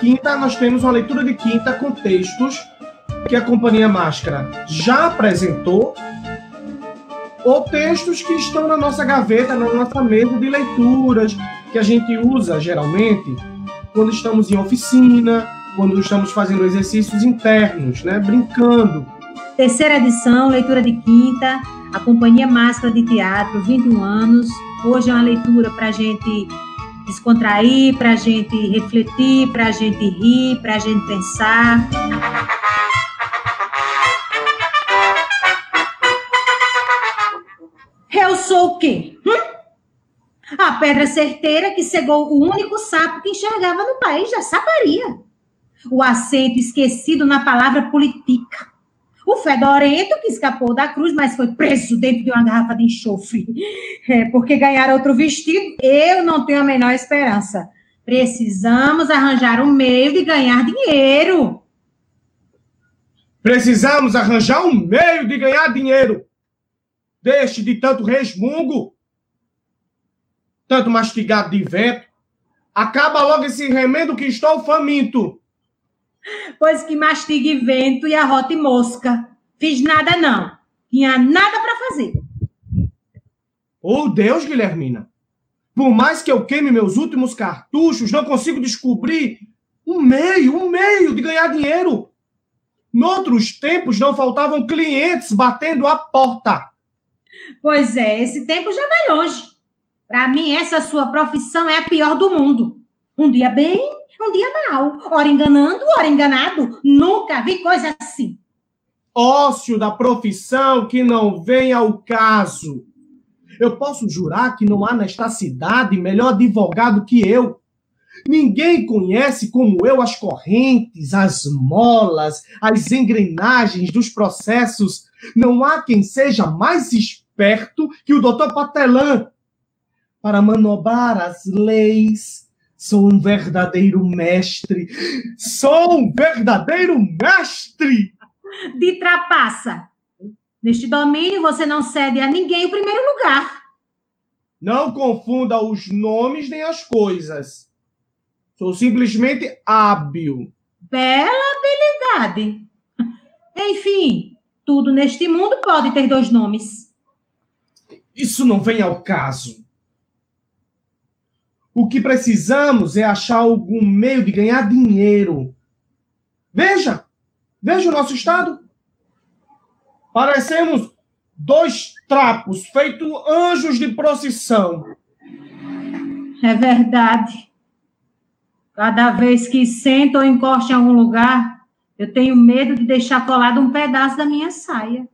quinta, nós temos uma leitura de quinta com textos que a Companhia Máscara já apresentou ou textos que estão na nossa gaveta, na nossa mesa de leituras, que a gente usa geralmente quando estamos em oficina, quando estamos fazendo exercícios internos, né, brincando. Terceira edição, leitura de quinta, a Companhia Máscara de Teatro, 21 anos. Hoje é uma leitura para a gente descontrair, para a gente refletir, para a gente rir, para a gente pensar. Eu sou o quê? Hum? A pedra certeira que cegou o único sapo que enxergava no país da saparia. O acento esquecido na palavra politica. O fedorento que escapou da cruz, mas foi preso dentro de uma garrafa de enxofre. É, porque ganhar outro vestido, eu não tenho a menor esperança. Precisamos arranjar um meio de ganhar dinheiro. Precisamos arranjar um meio de ganhar dinheiro. Deixe de tanto resmungo, tanto mastigado de vento. Acaba logo esse remendo que estou faminto. Pois que mastigue vento e arrote mosca. Fiz nada, não. Tinha nada para fazer. Oh, Deus, Guilhermina. Por mais que eu queime meus últimos cartuchos, não consigo descobrir um meio, um meio de ganhar dinheiro. Noutros tempos não faltavam clientes batendo a porta. Pois é, esse tempo já vai longe. Para mim, essa sua profissão é a pior do mundo. Um dia bem, um dia mal. Ora enganando, ora enganado. Nunca vi coisa assim. Ócio da profissão que não vem ao caso. Eu posso jurar que não há nesta cidade melhor advogado que eu. Ninguém conhece como eu as correntes, as molas, as engrenagens dos processos. Não há quem seja mais esperto que o doutor Patelã para manobrar as leis, Sou um verdadeiro mestre. Sou um verdadeiro mestre! De trapaça. Neste domínio você não cede a ninguém o primeiro lugar. Não confunda os nomes nem as coisas. Sou simplesmente hábil. Bela habilidade. Enfim, tudo neste mundo pode ter dois nomes. Isso não vem ao caso. O que precisamos é achar algum meio de ganhar dinheiro. Veja, veja o nosso estado. Parecemos dois trapos feitos anjos de procissão. É verdade. Cada vez que sento ou encosto em algum lugar, eu tenho medo de deixar colado um pedaço da minha saia.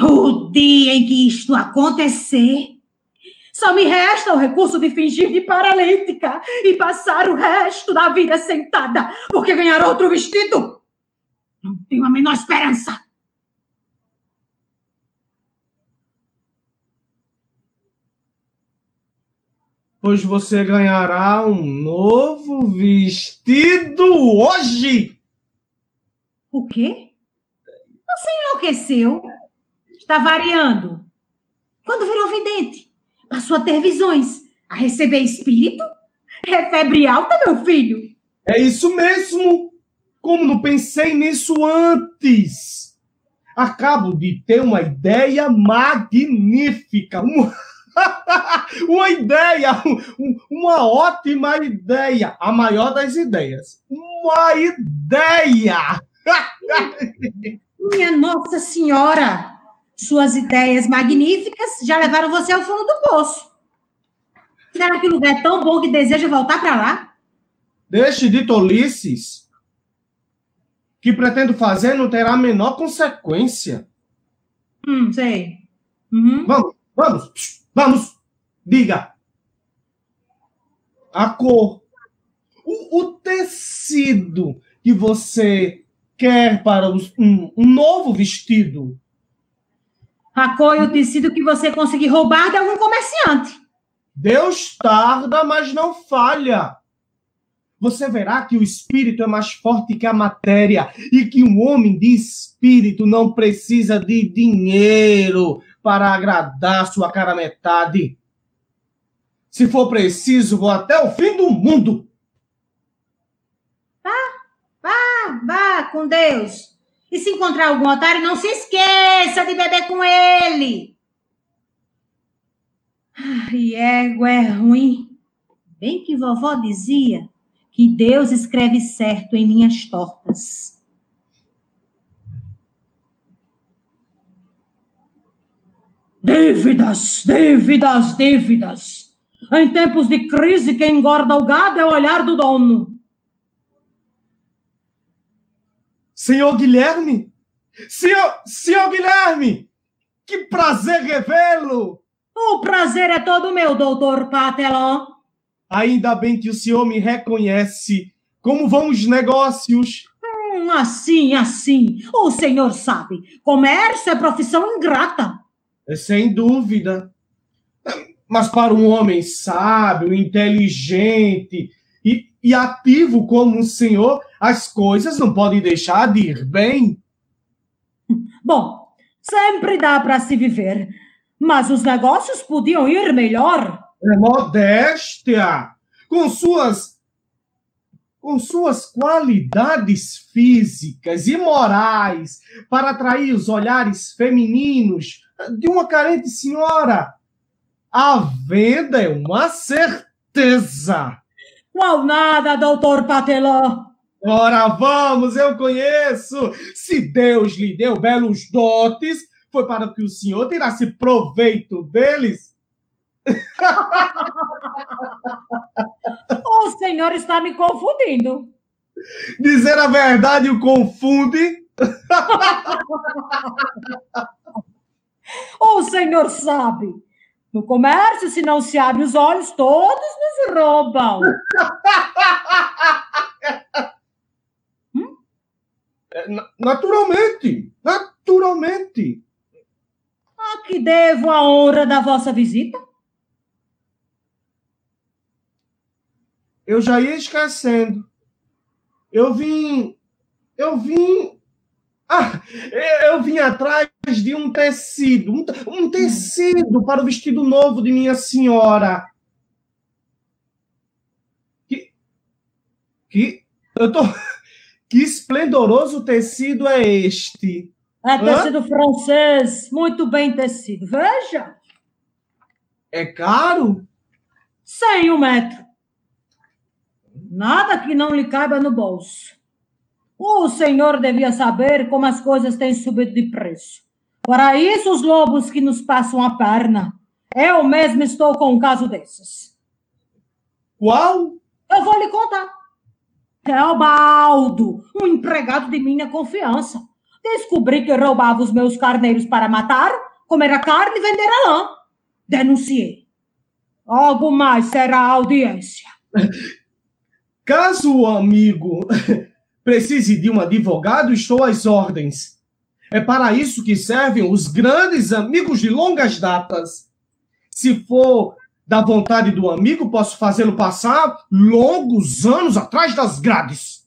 O dia em que isto acontecer, só me resta o recurso de fingir de paralítica e passar o resto da vida sentada, porque ganhar outro vestido não tenho a menor esperança. Pois você ganhará um novo vestido hoje. O quê? Você enlouqueceu? Está variando. Quando virou vidente? Passou a ter visões, a receber espírito? É febre alta, meu filho? É isso mesmo! Como não pensei nisso antes? Acabo de ter uma ideia magnífica. Uma, uma ideia, uma ótima ideia. A maior das ideias. Uma ideia! Minha Nossa Senhora! Suas ideias magníficas já levaram você ao fundo do poço. Será que o lugar é tão bom que deseja voltar para lá? Deixe de tolices. Que pretendo fazer não terá a menor consequência. Hum, sei. Uhum. Vamos, vamos, vamos. Diga. A cor. O, o tecido que você quer para um, um novo vestido. E o tecido que você conseguir roubar de algum comerciante. Deus tarda, mas não falha. Você verá que o espírito é mais forte que a matéria e que um homem de espírito não precisa de dinheiro para agradar sua cara metade. Se for preciso, vou até o fim do mundo. Vá, vá com Deus. E se encontrar algum otário, não se esqueça de beber com ele. Ai, égua é ruim. Bem que vovó dizia que Deus escreve certo em minhas tortas. Dívidas, dívidas, dívidas. Em tempos de crise, quem engorda o gado é o olhar do dono. Senhor Guilherme? Senhor, senhor Guilherme! Que prazer revê-lo! O prazer é todo meu, doutor Patelon. Ainda bem que o senhor me reconhece. Como vão os negócios? Hum, assim, assim. O senhor sabe, comércio é profissão ingrata. É, sem dúvida. Mas para um homem sábio, inteligente e, e ativo como o senhor, as coisas não podem deixar de ir bem. Bom, sempre dá para se viver, mas os negócios podiam ir melhor. É modéstia, com suas com suas qualidades físicas e morais para atrair os olhares femininos de uma carente senhora. A venda é uma certeza. Qual nada, doutor Pateló. Ora, vamos, eu conheço. Se Deus lhe deu belos dotes, foi para que o senhor tirasse proveito deles. o senhor está me confundindo. Dizer a verdade o confunde. o senhor sabe. No comércio, se não se abre os olhos, todos nos roubam. hum? Naturalmente, naturalmente. A que devo a honra da vossa visita? Eu já ia esquecendo. Eu vim. Eu vim. Ah, eu vim atrás de um tecido. Um, um tecido para o vestido novo de minha senhora. Que. Que. Eu tô. Que esplendoroso tecido é este? É tecido Hã? francês, muito bem tecido. Veja. É caro? Sem um metro. Nada que não lhe caiba no bolso. O senhor devia saber como as coisas têm subido de preço. Para isso, os lobos que nos passam a perna. Eu mesmo estou com um caso desses. Qual? Eu vou lhe contar. É o Baldo, um empregado de minha confiança. Descobri que roubava os meus carneiros para matar, comer a carne e vender a lã. Denunciei. Algo mais será a audiência. Caso o amigo precise de um advogado, estou às ordens. É para isso que servem os grandes amigos de longas datas. Se for da vontade do amigo, posso fazê-lo passar longos anos atrás das grades.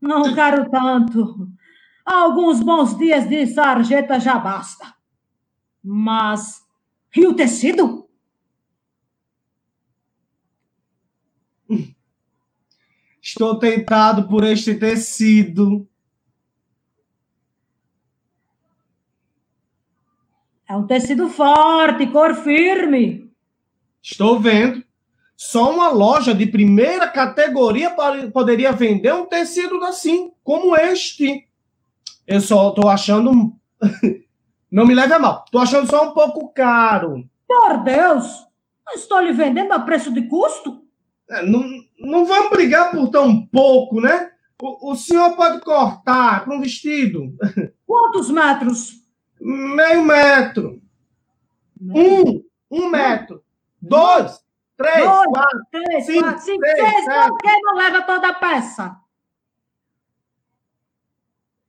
Não quero tanto. Alguns bons dias de sarjeta já basta. Mas. E o tecido? Estou tentado por este tecido. É um tecido forte, cor firme. Estou vendo. Só uma loja de primeira categoria poderia vender um tecido assim, como este. Eu só estou achando. Não me leve a mal. Estou achando só um pouco caro. Por Deus! Estou lhe vendendo a preço de custo? É, não, não vamos brigar por tão pouco, né? O, o senhor pode cortar para um vestido. Quantos metros? Meio metro. Um, um metro. Dois, três, Dois, quatro, três, cinco, quatro, cinco, seis, seis sete. Por que não leva toda a peça?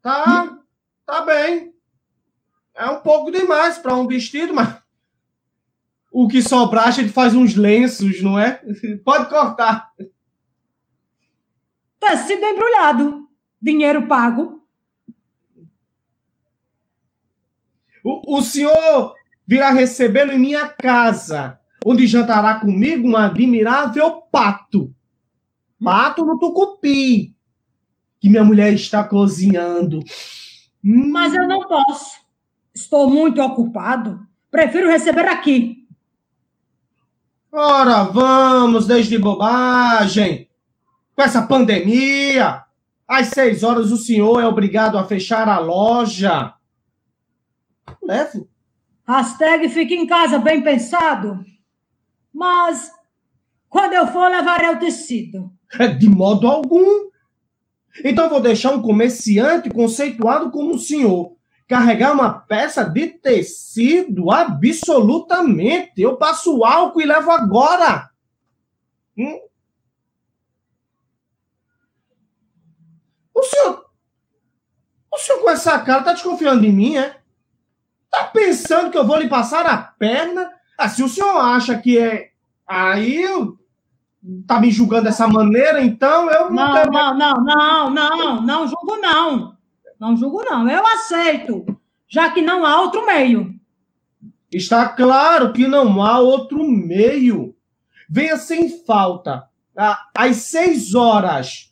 Tá, tá bem. É um pouco demais para um vestido, mas o que sobrar a gente faz uns lenços, não é? Pode cortar. Tecido tá embrulhado. Dinheiro pago. O, o senhor virá recebê-lo em minha casa, onde jantará comigo um admirável pato. Pato no tucupi. que minha mulher está cozinhando. Mas eu não posso. Estou muito ocupado. Prefiro receber aqui. Ora, vamos, desde bobagem. Com essa pandemia, às seis horas o senhor é obrigado a fechar a loja. Levo. Hashtag fica em casa bem pensado. Mas quando eu for, levarei o tecido. É, de modo algum. Então vou deixar um comerciante conceituado como o senhor carregar uma peça de tecido absolutamente. Eu passo álcool e levo agora. Hum? O senhor. O senhor com essa cara tá desconfiando de mim, é? Tá pensando que eu vou lhe passar a perna? Ah, se o senhor acha que é. Aí eu tá me julgando dessa maneira, então eu não. Não, não, não, não, não, não julgo, não. Não julgo, não. Eu aceito, já que não há outro meio. Está claro que não há outro meio. Venha sem falta. Às seis horas.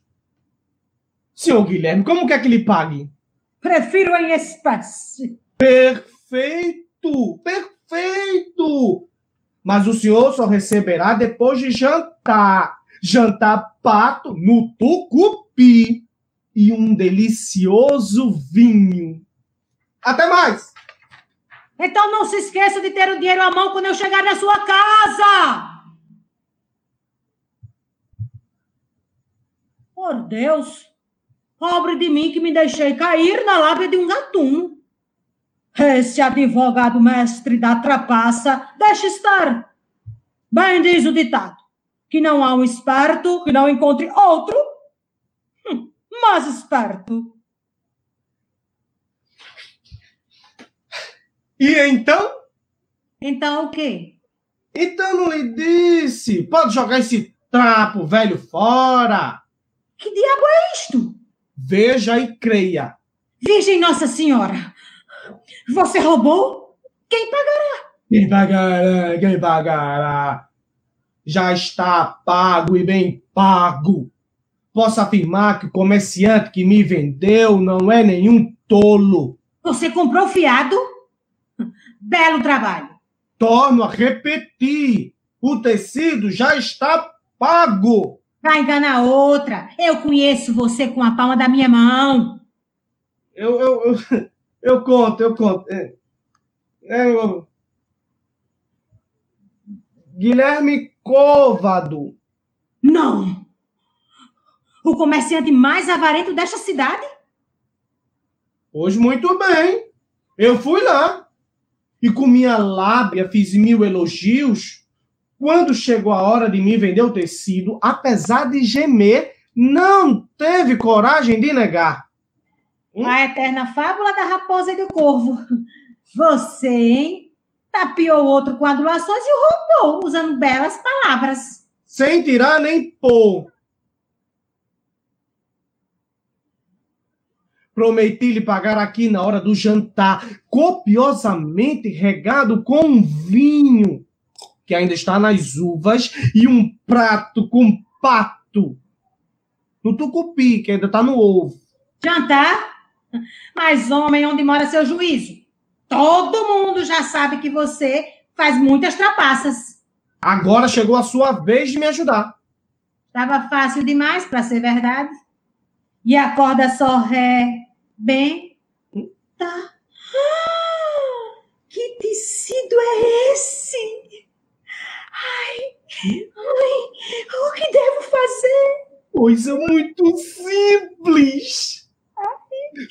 Senhor Guilherme, como quer que lhe pague? Prefiro em espécie. Perfeito! Perfeito! Mas o senhor só receberá depois de jantar. Jantar pato no tucupi e um delicioso vinho. Até mais! Então não se esqueça de ter o dinheiro à mão quando eu chegar na sua casa! Por Deus! Pobre de mim que me deixei cair na lábia de um gatuno. Esse advogado mestre da trapaça, deixa estar. Bem diz o ditado, que não há um esperto que não encontre outro mas esperto. E então? Então o quê? Então não lhe disse. Pode jogar esse trapo velho fora. Que diabo é isto? Veja e creia. Virgem Nossa Senhora, você roubou? Quem pagará? Quem pagará? Quem pagará? Já está pago e bem pago posso afirmar que o comerciante que me vendeu não é nenhum tolo. Você comprou fiado? Belo trabalho. Torno a repetir: o tecido já está pago. Vai enganar outra. Eu conheço você com a palma da minha mão. Eu, eu, eu, eu conto, eu conto. É, é, eu... Guilherme Covado. Não! o comerciante mais avarento desta cidade? Pois muito bem. Eu fui lá. E com minha lábia fiz mil elogios. Quando chegou a hora de me vender o tecido, apesar de gemer, não teve coragem de negar. Hum? A eterna fábula da raposa e do corvo. Você, hein? Tapiou o outro com adulações e o roubou, usando belas palavras. Sem tirar nem pôr. Prometi lhe pagar aqui na hora do jantar, copiosamente regado com vinho, que ainda está nas uvas, e um prato com pato. No tucupi, que ainda está no ovo. Jantar? Mas, homem, onde mora seu juízo? Todo mundo já sabe que você faz muitas trapaças. Agora chegou a sua vez de me ajudar. Estava fácil demais para ser verdade. E a corda só ré, Bem, tá. Ah, que tecido é esse? Ai, ai, o que devo fazer? Coisa muito simples.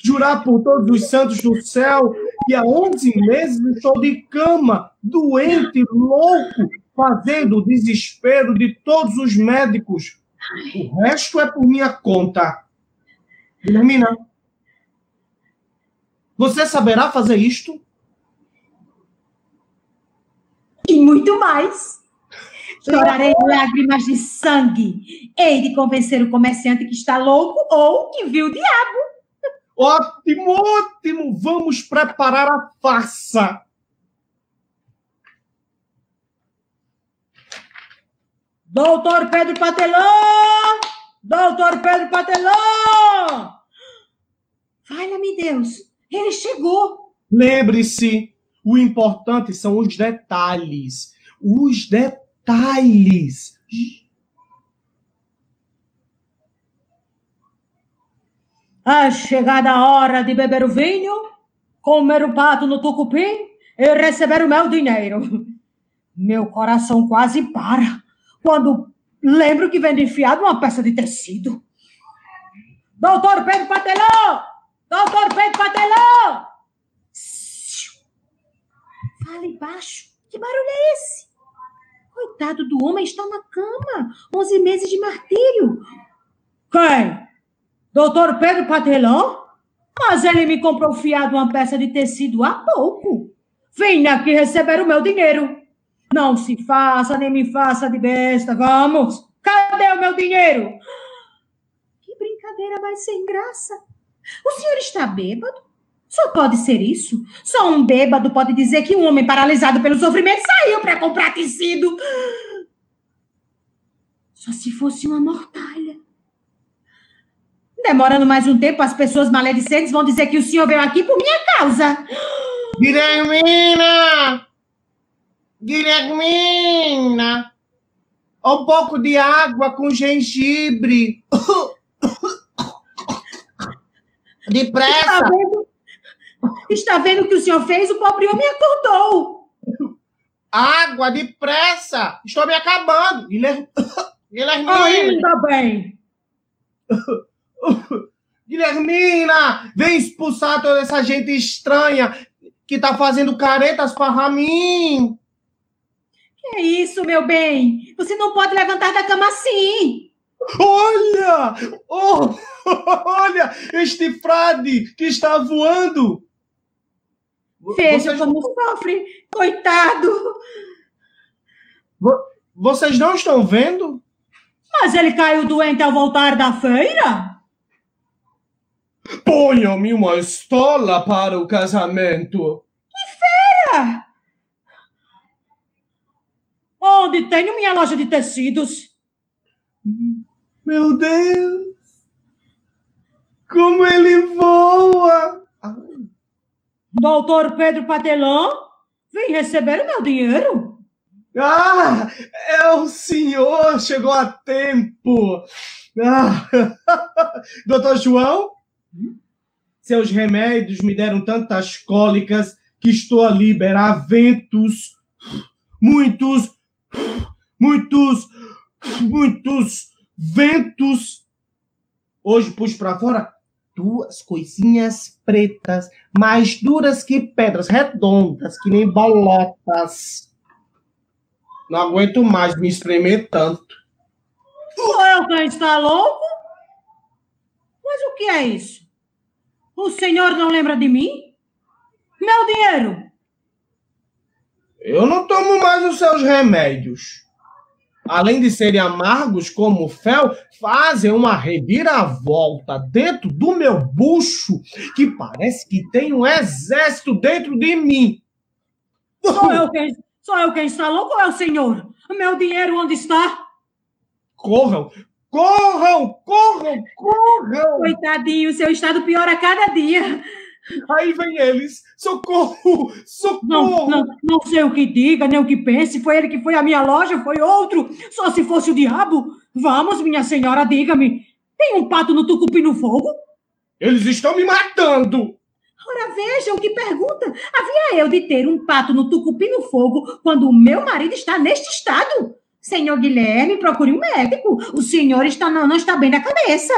Jurar por todos os santos do céu que há 11 meses estou de cama, doente, louco, fazendo o desespero de todos os médicos. O resto é por minha conta. Termina. Você saberá fazer isto? E muito mais. Chorarei lágrimas de sangue. Hei de convencer o comerciante que está louco ou que viu o diabo. Ótimo, ótimo! Vamos preparar a farsa. Doutor Pedro Patelão! Doutor Pedro Patelão! Valha-me Deus, ele chegou. Lembre-se, o importante são os detalhes. Os detalhes. É chegada a hora de beber o vinho, comer o pato no tucupim e receber o meu dinheiro. Meu coração quase para quando lembro que vende enfiado uma peça de tecido. Doutor Pedro Patelão! Doutor Pedro Patelão! Fale baixo. Que barulho é esse? Coitado do homem, está na cama. Onze meses de martírio. Quem? Doutor Pedro Patelão? Mas ele me comprou fiado uma peça de tecido há pouco. Vem aqui receber o meu dinheiro. Não se faça, nem me faça de besta. Vamos. Cadê o meu dinheiro? Que brincadeira mais sem graça. O senhor está bêbado? Só pode ser isso. Só um bêbado pode dizer que um homem paralisado pelo sofrimento saiu para comprar tecido. Só se fosse uma mortalha. Demorando mais um tempo, as pessoas maledicentes vão dizer que o senhor veio aqui por minha causa. Guilhermina! Guilhermina! Um pouco de água com gengibre. Depressa! Vendo? Está vendo o que o senhor fez? O pobre homem acordou. Água, depressa! Estou me acabando! Guilherme... Guilhermina! Ainda bem. Guilhermina! Vem expulsar toda essa gente estranha que tá fazendo caretas para mim! Que é isso, meu bem? Você não pode levantar da cama assim. Olha! Oh, olha! Este frade que está voando! Veja Vocês- como sofre. Coitado. Vo- Vocês não estão vendo? Mas ele caiu doente ao voltar da feira? Ponham-me uma estola para o casamento. Onde tenho minha loja de tecidos? Meu Deus! Como ele voa! Doutor Pedro Patelão? Vem receber o meu dinheiro? Ah, é o senhor, chegou a tempo. Ah. Doutor João, seus remédios me deram tantas cólicas que estou a liberar ventos, muitos, muitos, muitos ventos. Hoje pus para fora duas coisinhas pretas, mais duras que pedras, redondas, que nem bolotas. Não aguento mais me espremer tanto. Eu quem está louco? Mas o que é isso? O senhor não lembra de mim? Meu dinheiro! Eu não tomo mais os seus remédios. Além de serem amargos como fel, fazem uma reviravolta dentro do meu bucho que parece que tem um exército dentro de mim. Sou eu quem, sou eu quem está louco ou é o senhor? Meu dinheiro onde está? Corram, corram, corram, corram! Coitadinho, seu estado piora a cada dia. Aí vem eles. Socorro, socorro! Não, não, não sei o que diga, nem o que pense. Foi ele que foi à minha loja, foi outro. Só se fosse o diabo. Vamos, minha senhora, diga-me. Tem um pato no tucupi no fogo? Eles estão me matando! Ora, vejam que pergunta. Havia eu de ter um pato no tucupi no fogo quando o meu marido está neste estado? Senhor Guilherme, procure um médico. O senhor está, não, não está bem da cabeça.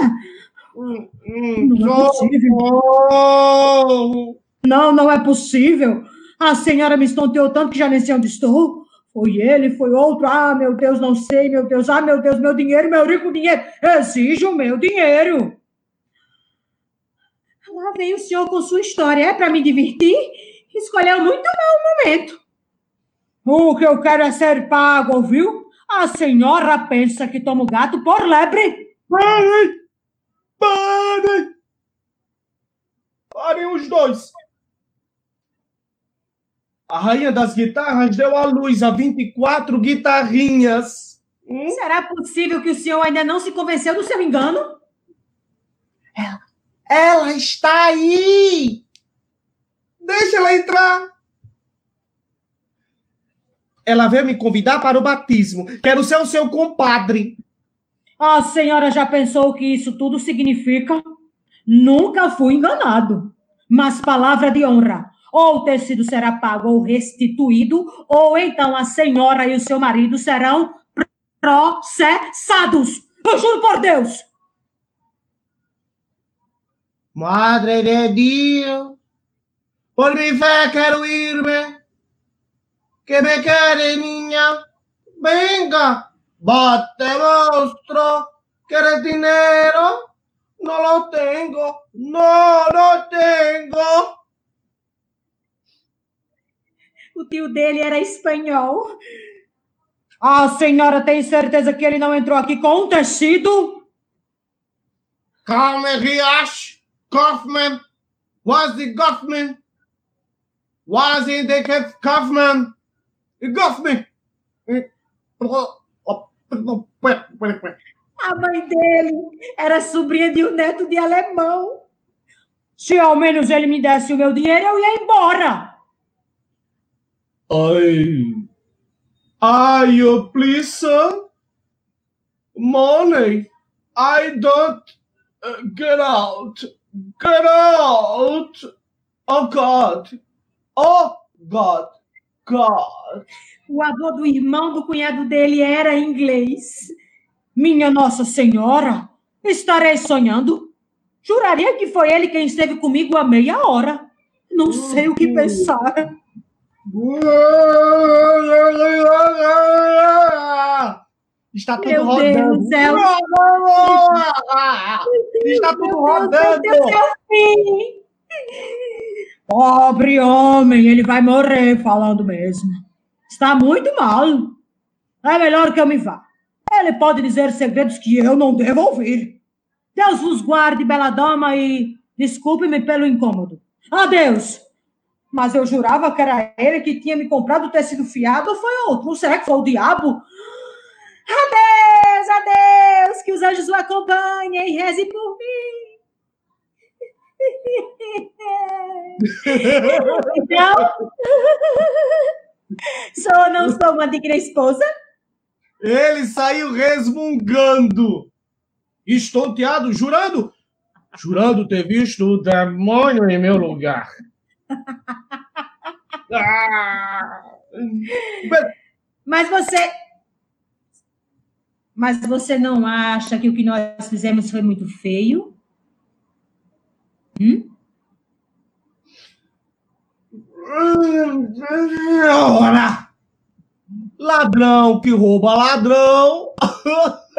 Não é possível. Não, não é possível. A senhora me estonteou tanto que já nem sei onde estou. Foi ele, foi outro. Ah, meu Deus, não sei, meu Deus. Ah, meu Deus, meu dinheiro, meu rico dinheiro. Exijo o meu dinheiro. Lá vem o senhor com sua história. É para me divertir? Escolheu muito mau momento. O que eu quero é ser pago, ouviu? A senhora pensa que tomo gato por lebre. Parem! Parem! Parem os dois! A rainha das guitarras deu à luz a 24 guitarrinhas. Hum? Será possível que o senhor ainda não se convenceu do seu engano? Ela está aí! Deixa ela entrar! Ela veio me convidar para o batismo. Quero ser o seu compadre. A senhora já pensou o que isso tudo significa? Nunca fui enganado. Mas palavra de honra. Ou o tecido será pago ou restituído, ou então a senhora e o seu marido serão processados. Eu juro por Deus. Madre de Dio, por mi fe quiero irme. Que me quede, niña. Venga, bate monstruo. ¿Quieres dinero? No lo tengo. No lo tengo. O tio dele era espanhol. A senhora tem certeza que ele não entrou aqui com um tecido? Come Riash, Kaufman. Was the Kaufman? Was in the Kaufman? Kaufman. A mãe dele era sobrinha de um neto de alemão. Se ao menos ele me desse o meu dinheiro, eu ia embora. I, are you please? Money. I don't uh, get out. Get out. Oh God. Oh God. God. O avô do irmão do cunhado dele era inglês. Minha Nossa Senhora, estarei sonhando? Juraria que foi ele quem esteve comigo há meia hora. Não sei o que pensar. Está tudo Meu rodando. Deus céu. Está tudo rodando. meu Deus, meu fim. Pobre homem, ele vai morrer falando mesmo. Está muito mal. É melhor que eu me vá. Ele pode dizer segredos que eu não devo ouvir. Deus vos guarde, bela dama, e desculpe-me pelo incômodo. Adeus. Mas eu jurava que era ele que tinha me comprado o tecido fiado ou foi outro? Ou será que foi o diabo? Adeus, adeus, que os anjos o acompanhem e reze por mim. Então, sou ou não sou uma digna esposa? Ele saiu resmungando, estonteado, jurando, jurando ter visto o demônio em meu lugar. Ah. Mas você. Mas você não acha que o que nós fizemos foi muito feio? Hum? Ora! Ladrão que rouba ladrão.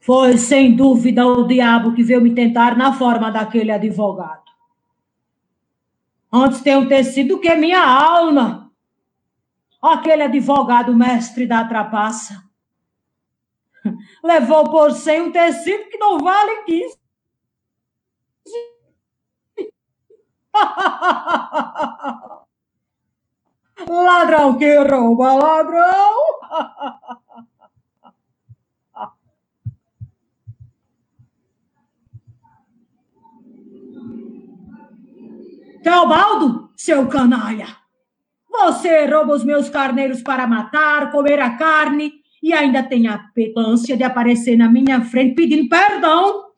Foi sem dúvida o diabo que veio me tentar na forma daquele advogado. Antes tenho ter sido que minha alma. Aquele advogado mestre da trapaça. Levou por sem um tecido que não vale quinze. Ladrão que rouba ladrão. Teobaldo, seu canalha, você rouba os meus carneiros para matar, comer a carne e ainda tem a petância de aparecer na minha frente pedindo perdão.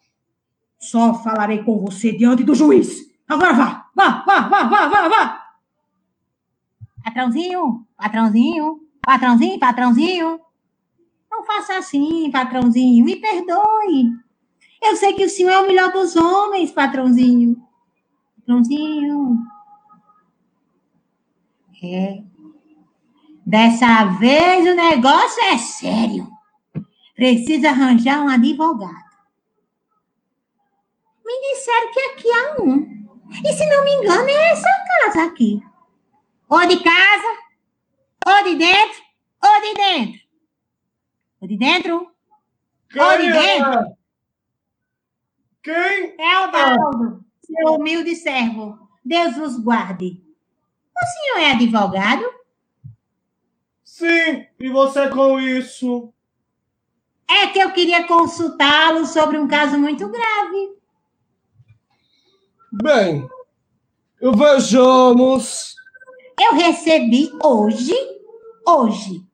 Só falarei com você diante do juiz. Agora vá, vá, vá, vá, vá, vá, vá. Patrãozinho, patrãozinho, patrãozinho, patrãozinho. Não faça assim, patrãozinho, me perdoe. Eu sei que o senhor é o melhor dos homens, patrãozinho. Patrãozinho. É. Dessa vez o negócio é sério. Precisa arranjar um advogado. Me disseram que aqui há um. E se não me engano, é essa casa aqui. Ou de casa, ou de dentro, ou de dentro. Ou de dentro? Ou de dentro? Quem? É o Daldo, seu humilde servo. Deus vos guarde. O senhor é advogado? Sim, e você com isso? É que eu queria consultá-lo sobre um caso muito grave. Bem, vejamos. Eu recebi hoje, hoje,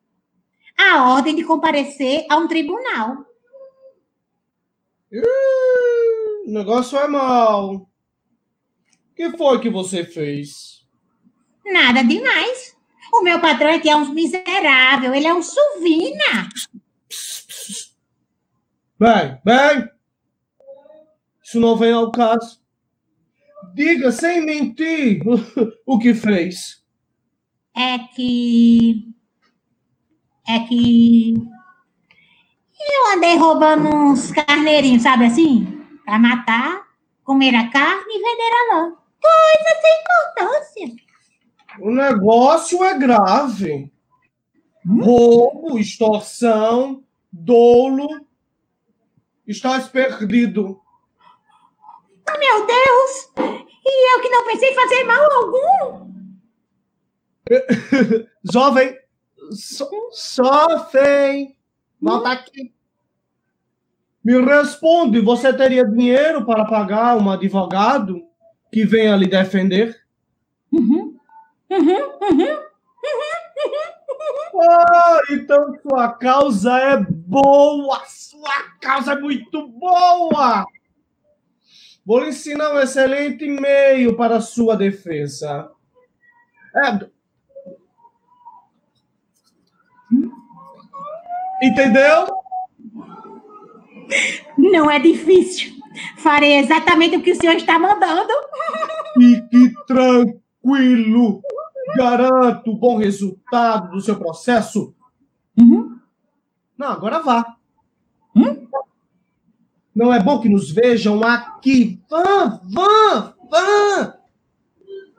a ordem de comparecer a um tribunal. O negócio é mau. O que foi que você fez? Nada demais. O meu patrão aqui é um miserável, ele é um suvina. Bem, bem. Isso não vem ao caso. Diga sem mentir o que fez. É que. É que. Eu andei roubando uns carneirinhos, sabe assim? Pra matar, comer a carne e vender a lã. Coisa sem importância. O negócio é grave. Roubo, extorsão, dolo. Estás perdido. Meu Deus! E eu que não pensei em fazer mal algum? Jovem, so, sofrem. Volta aqui. Me responde, você teria dinheiro para pagar um advogado que venha lhe defender? Uhum. Uhum, uhum, Ah, então sua causa é boa! Sua causa é muito boa! Vou lhe ensinar um excelente meio para a sua defesa. É... Entendeu? Não é difícil. Farei exatamente o que o senhor está mandando. Fique tranquilo. Garanto bom resultado do seu processo. Uhum. Não, agora vá. Hum? Não é bom que nos vejam aqui. Vá, vá, vá.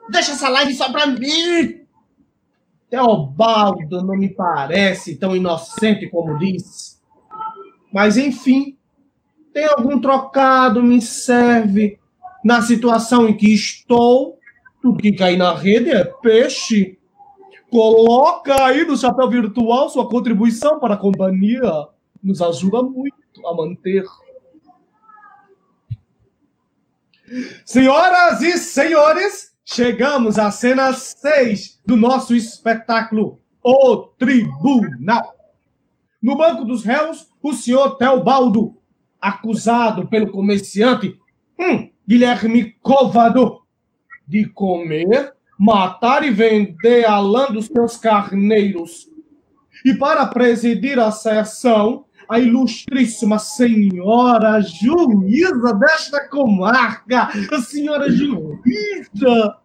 Deixa essa live só pra mim. Teobaldo não me parece tão inocente como diz. Mas, enfim, tem algum trocado, me serve. Na situação em que estou, tudo que cai na rede é peixe. Coloca aí no chapéu virtual sua contribuição para a companhia. Nos ajuda muito a manter. Senhoras e senhores, chegamos à cena 6 do nosso espetáculo O Tribunal. No banco dos réus, o senhor Teobaldo, acusado pelo comerciante hum, Guilherme Covado de comer, matar e vender a lã dos seus carneiros. E para presidir a sessão, a ilustríssima senhora juíza desta comarca, a senhora juíza.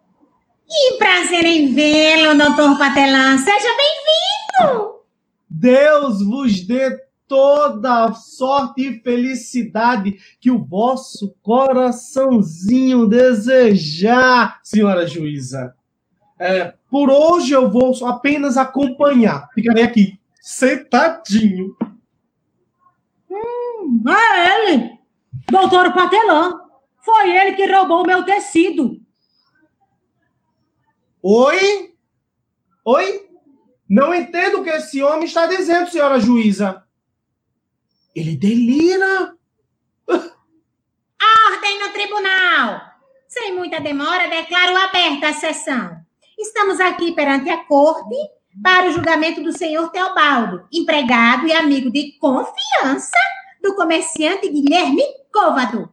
Que prazer em vê-lo, doutor Patelã. Seja bem-vindo. Deus vos dê toda a sorte e felicidade que o vosso coraçãozinho desejar, senhora juíza. É, por hoje eu vou apenas acompanhar. Ficarei aqui, sentadinho. Hum, é ele. Doutor Patelã. Foi ele que roubou meu tecido. Oi? Oi? Não entendo o que esse homem está dizendo, senhora juíza. Ele delira. Ordem no tribunal. Sem muita demora, declaro aberta a sessão. Estamos aqui perante a corte para o julgamento do senhor Teobaldo, empregado e amigo de confiança do comerciante Guilherme Côvado,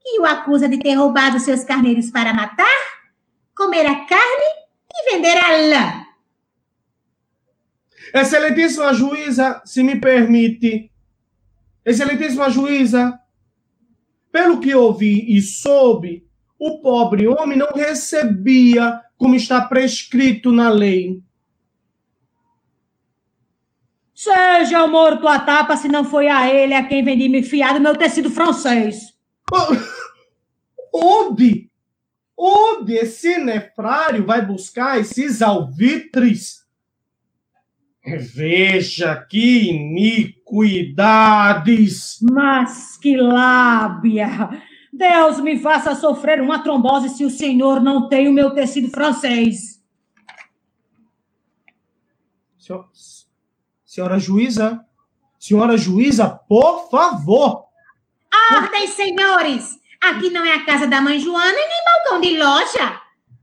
que o acusa de ter roubado seus carneiros para matar, comer a carne e vender a lã. Excelentíssima juíza, se me permite. Excelentíssima juíza, pelo que ouvi e soube, o pobre homem não recebia como está prescrito na lei. Seja o morto a tapa se não foi a ele a quem vendi me fiado meu tecido francês. Onde? Onde esse nefrário vai buscar esses alvitres? Veja que iniquidades! Mas que lábia! Deus me faça sofrer uma trombose se o senhor não tem o meu tecido francês. Senhora juíza, senhora juíza, por favor. Ordem, senhores! Aqui não é a casa da mãe Joana e nem balcão de loja.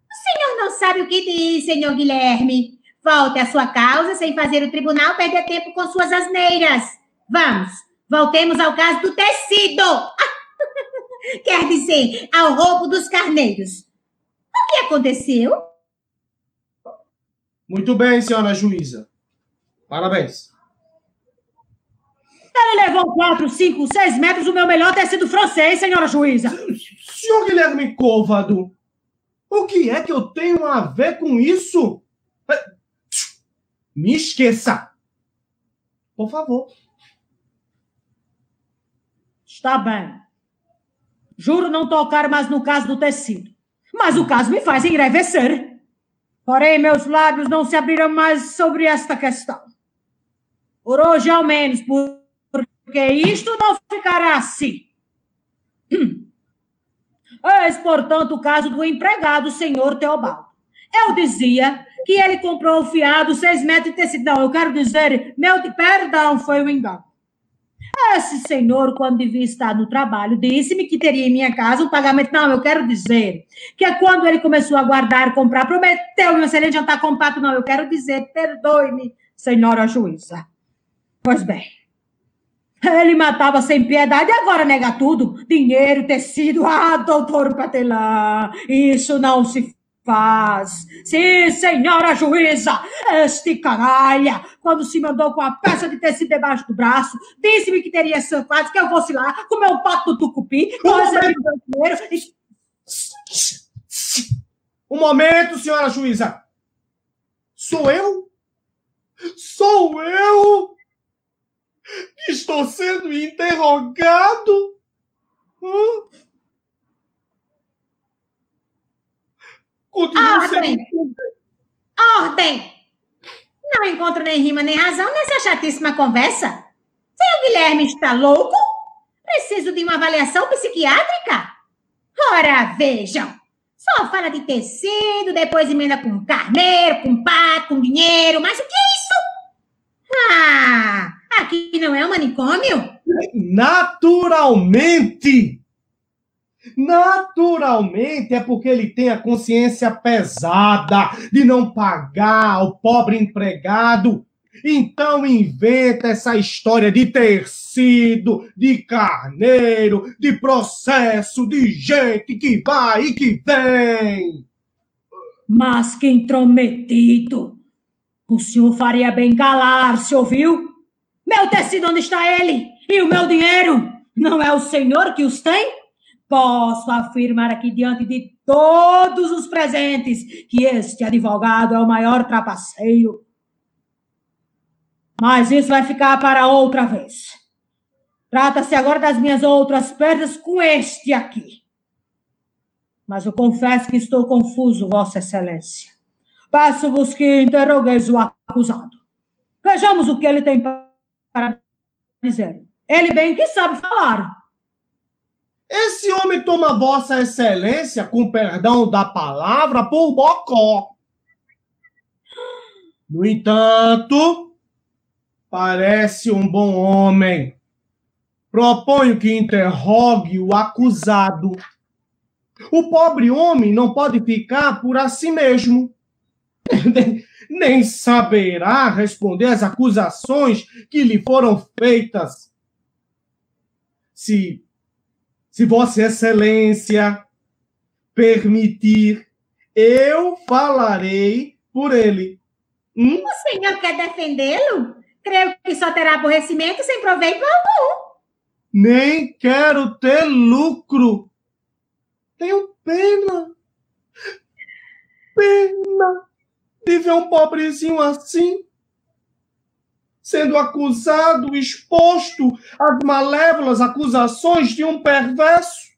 O senhor não sabe o que diz, senhor Guilherme. Volte à sua causa sem fazer o tribunal perder tempo com suas asneiras. Vamos, voltemos ao caso do tecido. Quer dizer, ao roubo dos carneiros. O que aconteceu? Muito bem, senhora juíza. Parabéns. Ele levou 4, 5, 6 metros o meu melhor tecido francês, senhora juíza. Senhor Guilherme Côvado, o que é que eu tenho a ver com isso? Me esqueça. Por favor. Está bem. Juro não tocar mais no caso do tecido. Mas o caso me faz engrevecer. Porém, meus lábios não se abriram mais sobre esta questão. Por hoje, ao menos, porque isto não ficará assim. Eis, portanto, o caso do empregado, senhor Teobaldo. Eu dizia que ele comprou o fiado seis metros de tecido. Não, eu quero dizer, meu perdão, foi um engano. Esse senhor, quando devia estar no trabalho, disse-me que teria em minha casa um pagamento. Não, eu quero dizer que é quando ele começou a guardar, comprar, prometeu-me um excelente jantar com pato. Não, eu quero dizer, perdoe-me, senhora juíza. Pois bem, ele matava sem piedade e agora nega tudo. Dinheiro, tecido. Ah, doutor Patelã, isso não se faz. Sim, senhora juíza, este canalha, quando se mandou com a peça de tecido debaixo do braço, disse-me que teria faz que eu fosse lá comer um pato do tucupi, nós dinheiro e... Um momento, senhora juíza. Sou eu? Sou eu? Estou sendo interrogado? Hum? Ordem! Ordem! Não encontro nem rima nem razão nessa chatíssima conversa. Seu Guilherme está louco? Preciso de uma avaliação psiquiátrica? Ora, vejam. Só fala de tecido, depois emenda com carneiro, com pato, com dinheiro. Mas o que é isso? Ah, aqui não é um manicômio? Naturalmente! Naturalmente é porque ele tem a consciência pesada de não pagar o pobre empregado. Então inventa essa história de tecido, de carneiro, de processo, de gente que vai e que vem. Mas que intrometido! O senhor faria bem calar-se, ouviu? Meu tecido, onde está ele? E o meu dinheiro? Não é o senhor que os tem? Posso afirmar aqui diante de todos os presentes que este advogado é o maior trapaceiro. Mas isso vai ficar para outra vez. Trata-se agora das minhas outras perdas com este aqui. Mas eu confesso que estou confuso, Vossa Excelência. Peço-vos que interrogueis o acusado. Vejamos o que ele tem para dizer. Ele bem que sabe falar. Esse homem toma Vossa Excelência, com perdão da palavra, por bocó. No entanto, parece um bom homem. Proponho que interrogue o acusado. O pobre homem não pode ficar por si mesmo. Nem saberá responder às acusações que lhe foram feitas. Se se Vossa Excelência permitir, eu falarei por ele. Hum? O senhor quer defendê-lo? Creio que só terá aborrecimento sem proveito algum. Nem quero ter lucro. Tenho pena. Pena de ver um pobrezinho assim sendo acusado, exposto às malévolas acusações de um perverso.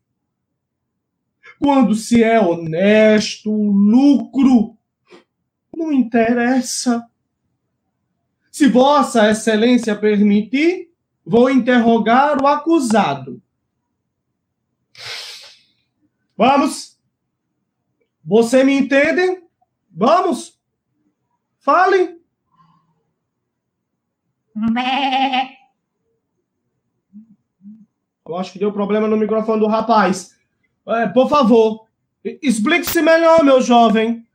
Quando se é honesto, o lucro não interessa. Se Vossa Excelência permitir, vou interrogar o acusado. Vamos? Você me entende? Vamos? Fale. Eu acho que deu problema no microfone do rapaz. É, por favor, explique-se melhor, meu jovem.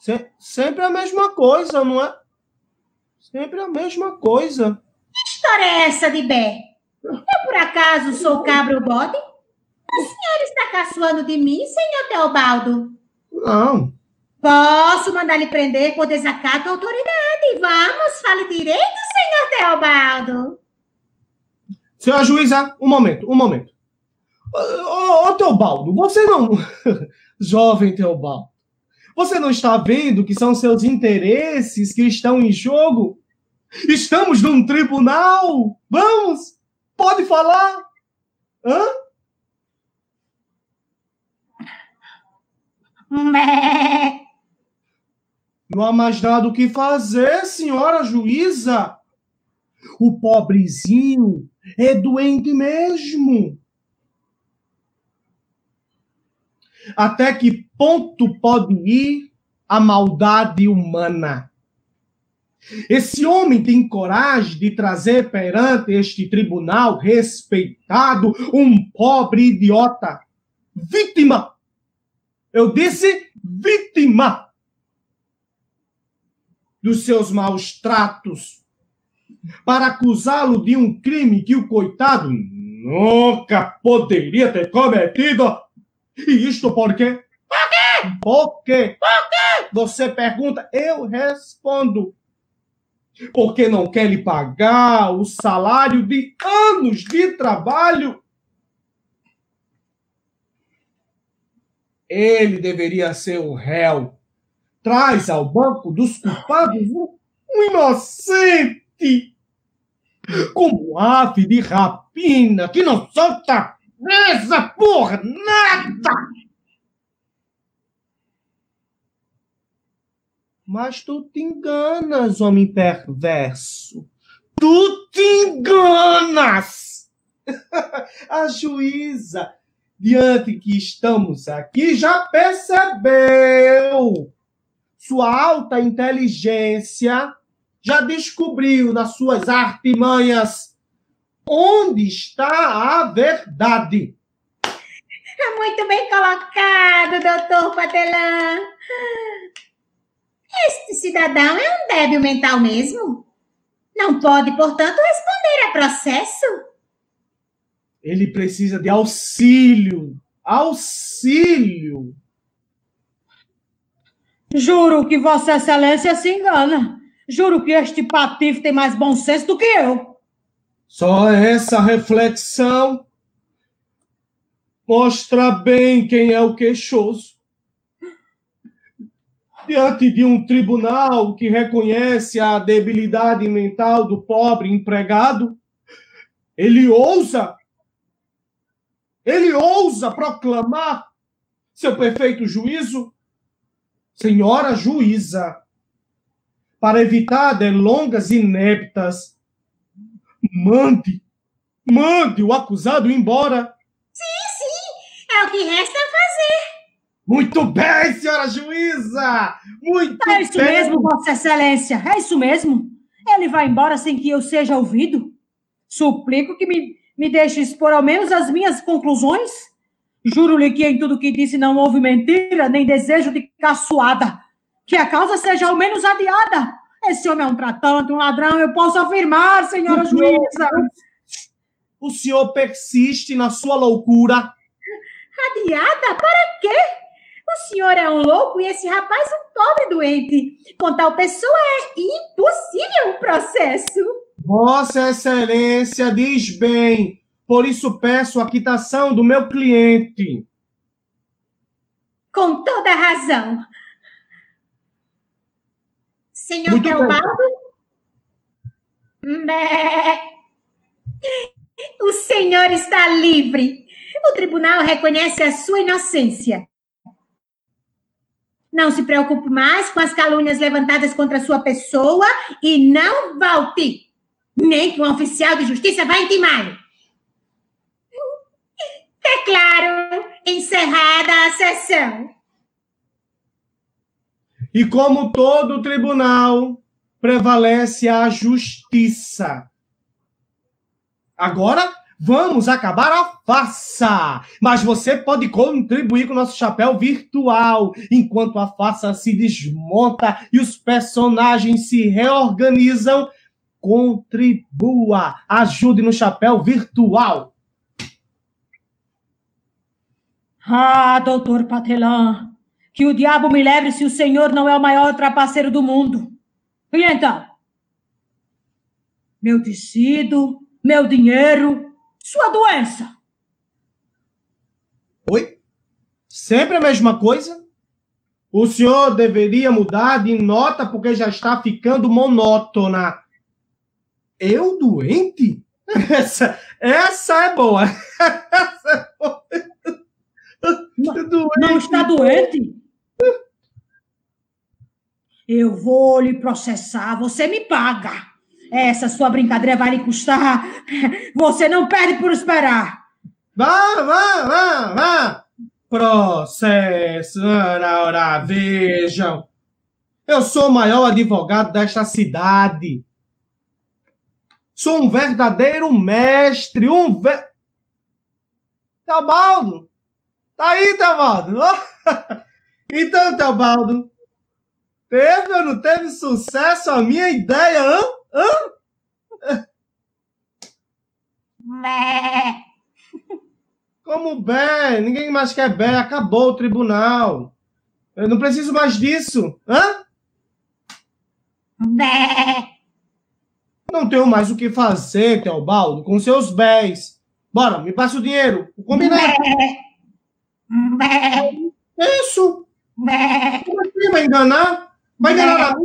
Se, sempre a mesma coisa, não é? Sempre a mesma coisa. Que história é essa de Bé? Eu, por acaso, sou cabra bode? O senhor está caçoando de mim, senhor Teobaldo? Não. Posso mandar lhe prender por desacato à autoridade. Vamos, fale direito, senhor Teobaldo. Senhora juíza, um momento, um momento. Ô, ô Teobaldo, você não. Jovem Teobaldo, você não está vendo que são seus interesses que estão em jogo? Estamos num tribunal! Vamos! Pode falar! Hã? Não há mais nada o que fazer, senhora juíza. O pobrezinho é doente mesmo. Até que ponto pode ir a maldade humana? Esse homem tem coragem de trazer perante este tribunal respeitado um pobre idiota, vítima. Eu disse vítima dos seus maus tratos, para acusá-lo de um crime que o coitado nunca poderia ter cometido. E isto por quê? Por quê? Por quê? Por quê? Você pergunta, eu respondo porque não quer lhe pagar o salário de anos de trabalho. Ele deveria ser o réu. Traz ao banco dos culpados um inocente, como ave de rapina que não solta essa porra nada. Mas tu te enganas, homem perverso. Tu te enganas! A juíza, diante que estamos aqui, já percebeu. Sua alta inteligência já descobriu nas suas artimanhas onde está a verdade. É muito bem colocado, doutor Patelã. Este cidadão é um débil mental mesmo. Não pode, portanto, responder a processo. Ele precisa de auxílio. Auxílio. Juro que Vossa Excelência se engana. Juro que este patife tem mais bom senso do que eu. Só essa reflexão mostra bem quem é o queixoso diante de um tribunal que reconhece a debilidade mental do pobre empregado, ele ousa, ele ousa proclamar seu perfeito juízo. Senhora juíza, para evitar delongas ineptas, mande, mande o acusado embora. Sim, sim, é o que resta fazer. Muito bem, senhora juíza! Muito é isso bem. mesmo, Vossa Excelência, é isso mesmo. Ele vai embora sem que eu seja ouvido. Suplico que me, me deixe expor ao menos as minhas conclusões. Juro-lhe que em tudo que disse não houve mentira, nem desejo de caçoada. Que a causa seja ao menos adiada. Esse homem é um tratante, um ladrão, eu posso afirmar, senhora juíza. O senhor persiste na sua loucura. Adiada? Para quê? O senhor é um louco e esse rapaz um pobre doente. Com tal pessoa é impossível o processo. Vossa Excelência diz bem. Por isso peço a quitação do meu cliente. Com toda razão. Senhor Muito. O senhor está livre. O tribunal reconhece a sua inocência. Não se preocupe mais com as calúnias levantadas contra a sua pessoa e não volte. Nem que um oficial de justiça vá intimá-lo. É claro, encerrada a sessão. E como todo tribunal, prevalece a justiça. Agora, vamos acabar a farsa. Mas você pode contribuir com o nosso chapéu virtual, enquanto a farsa se desmonta e os personagens se reorganizam. Contribua, ajude no chapéu virtual. Ah, doutor Patelã, que o diabo me leve se o senhor não é o maior trapaceiro do mundo. E então? Meu tecido, meu dinheiro, sua doença. Oi? Sempre a mesma coisa? O senhor deveria mudar de nota porque já está ficando monótona. Eu doente? Essa, essa é boa. É boa. Não, está doente? Eu vou lhe processar, você me paga. Essa sua brincadeira vai lhe custar. Você não perde por esperar. Vá, vá, vá, vá. Processo, ora, vejam. Eu sou o maior advogado desta cidade. Sou um verdadeiro mestre, um ver... Teobaldo! Tá aí, Teobaldo! então, Teobaldo, teve ou não teve sucesso a minha ideia, hã? Hã? Bé. Como bé? Ninguém mais quer bé. Acabou o tribunal. Eu não preciso mais disso. Hã? Bé. Não tenho mais o que fazer, Teobaldo, com seus bés. Bora, me passa o dinheiro. O combinado. Bé. Isso. Como assim? Vai enganar? Vai enganar a?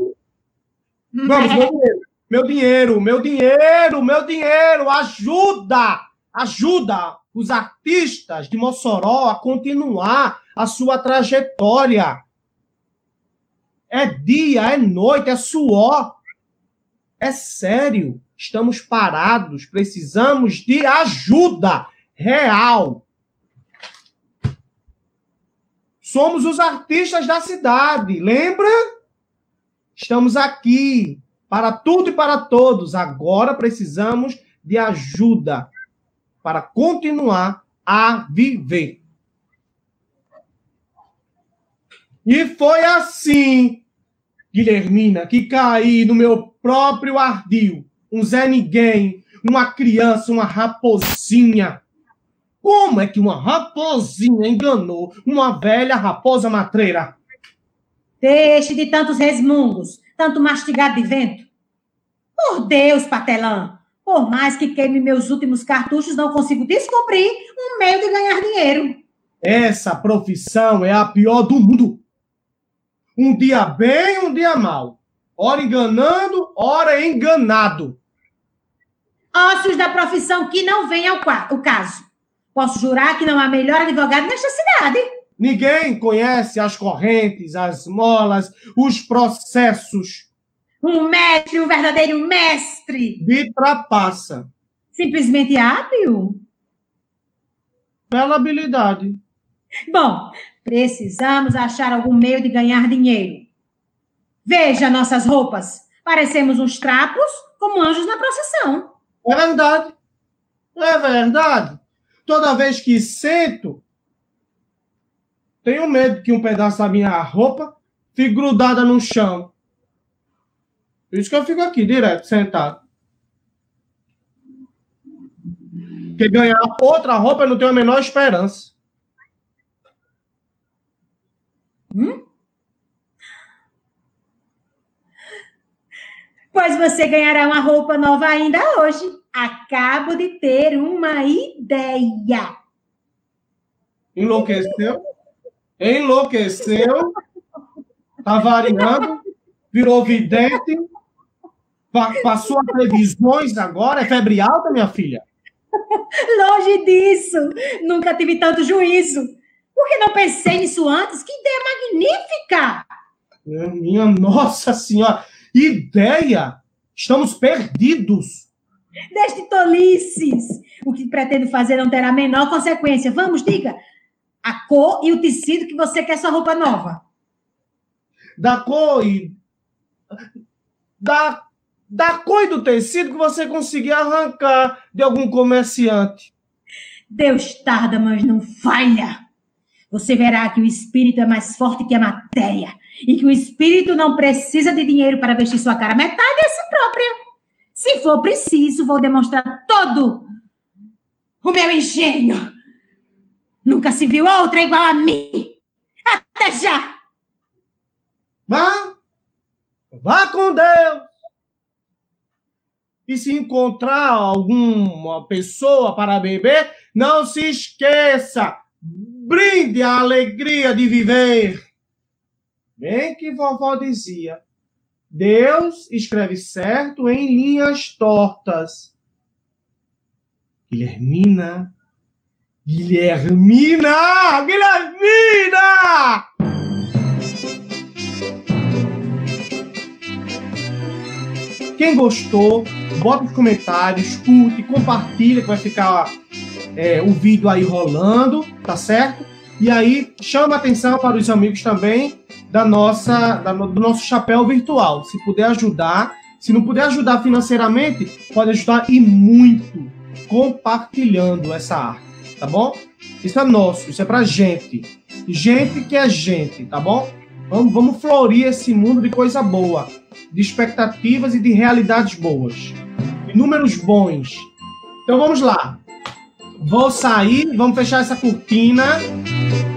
Vamos, meu dinheiro. Meu dinheiro, meu dinheiro, meu dinheiro. Ajuda! Ajuda os artistas de Mossoró a continuar a sua trajetória. É dia, é noite, é suor. É sério. Estamos parados, precisamos de ajuda real. Somos os artistas da cidade, lembra? Estamos aqui para tudo e para todos. Agora precisamos de ajuda para continuar a viver. E foi assim, Guilhermina, que caí no meu próprio ardil. Um Zé Ninguém, uma criança, uma raposinha. Como é que uma raposinha enganou uma velha raposa matreira? Deixe de tantos resmungos, tanto mastigado de vento. Por Deus, Patelã, por mais que queime meus últimos cartuchos, não consigo descobrir um meio de ganhar dinheiro. Essa profissão é a pior do mundo. Um dia bem, um dia mal. Ora enganando, ora enganado. Ócios da profissão que não vem ao o caso. Posso jurar que não há melhor advogado nesta cidade. Ninguém conhece as correntes, as molas, os processos. Um mestre, um verdadeiro mestre. De trapaça. Simplesmente hábil? Bela habilidade. Bom, precisamos achar algum meio de ganhar dinheiro. Veja nossas roupas. Parecemos uns trapos como anjos na procissão. É verdade. É verdade. Toda vez que sento, tenho medo que um pedaço da minha roupa fique grudada no chão. Por isso que eu fico aqui direto, sentado. Porque ganhar outra roupa eu não tenho a menor esperança. Hum? Pois você ganhará uma roupa nova ainda hoje. Acabo de ter uma ideia. Enlouqueceu? Enlouqueceu? Tá variando? Virou vidente? Passou a previsões agora? É febre alta, minha filha? Longe disso. Nunca tive tanto juízo. Por que não pensei nisso antes? Que ideia magnífica! Minha nossa senhora! Ideia? Estamos perdidos. Deste tolices. O que pretendo fazer não terá a menor consequência. Vamos, diga. A cor e o tecido que você quer sua roupa nova. da cor e da, da cor do tecido que você conseguir arrancar de algum comerciante. Deus tarda, mas não falha. Você verá que o espírito é mais forte que a matéria e que o espírito não precisa de dinheiro para vestir sua cara. Metade é si própria. Se for preciso, vou demonstrar todo o meu engenho. Nunca se viu outra igual a mim. Até já! Vá! Vá com Deus! E se encontrar alguma pessoa para beber, não se esqueça! Brinde a alegria de viver! Bem que vovó dizia, Deus escreve certo em linhas tortas. Guilhermina Guilhermina! Guilhermina! Quem gostou, bota nos comentários, curte, compartilha, que vai ficar é, o vídeo aí rolando, tá certo? E aí chama atenção para os amigos também da nossa, da, do nosso chapéu virtual. Se puder ajudar, se não puder ajudar financeiramente, pode ajudar e muito compartilhando essa arte tá bom? Isso é nosso, isso é pra gente. Gente que é gente, tá bom? Vamos, vamos florir esse mundo de coisa boa, de expectativas e de realidades boas, de números bons. Então vamos lá. Vou sair, vamos fechar essa cortina. Thank you.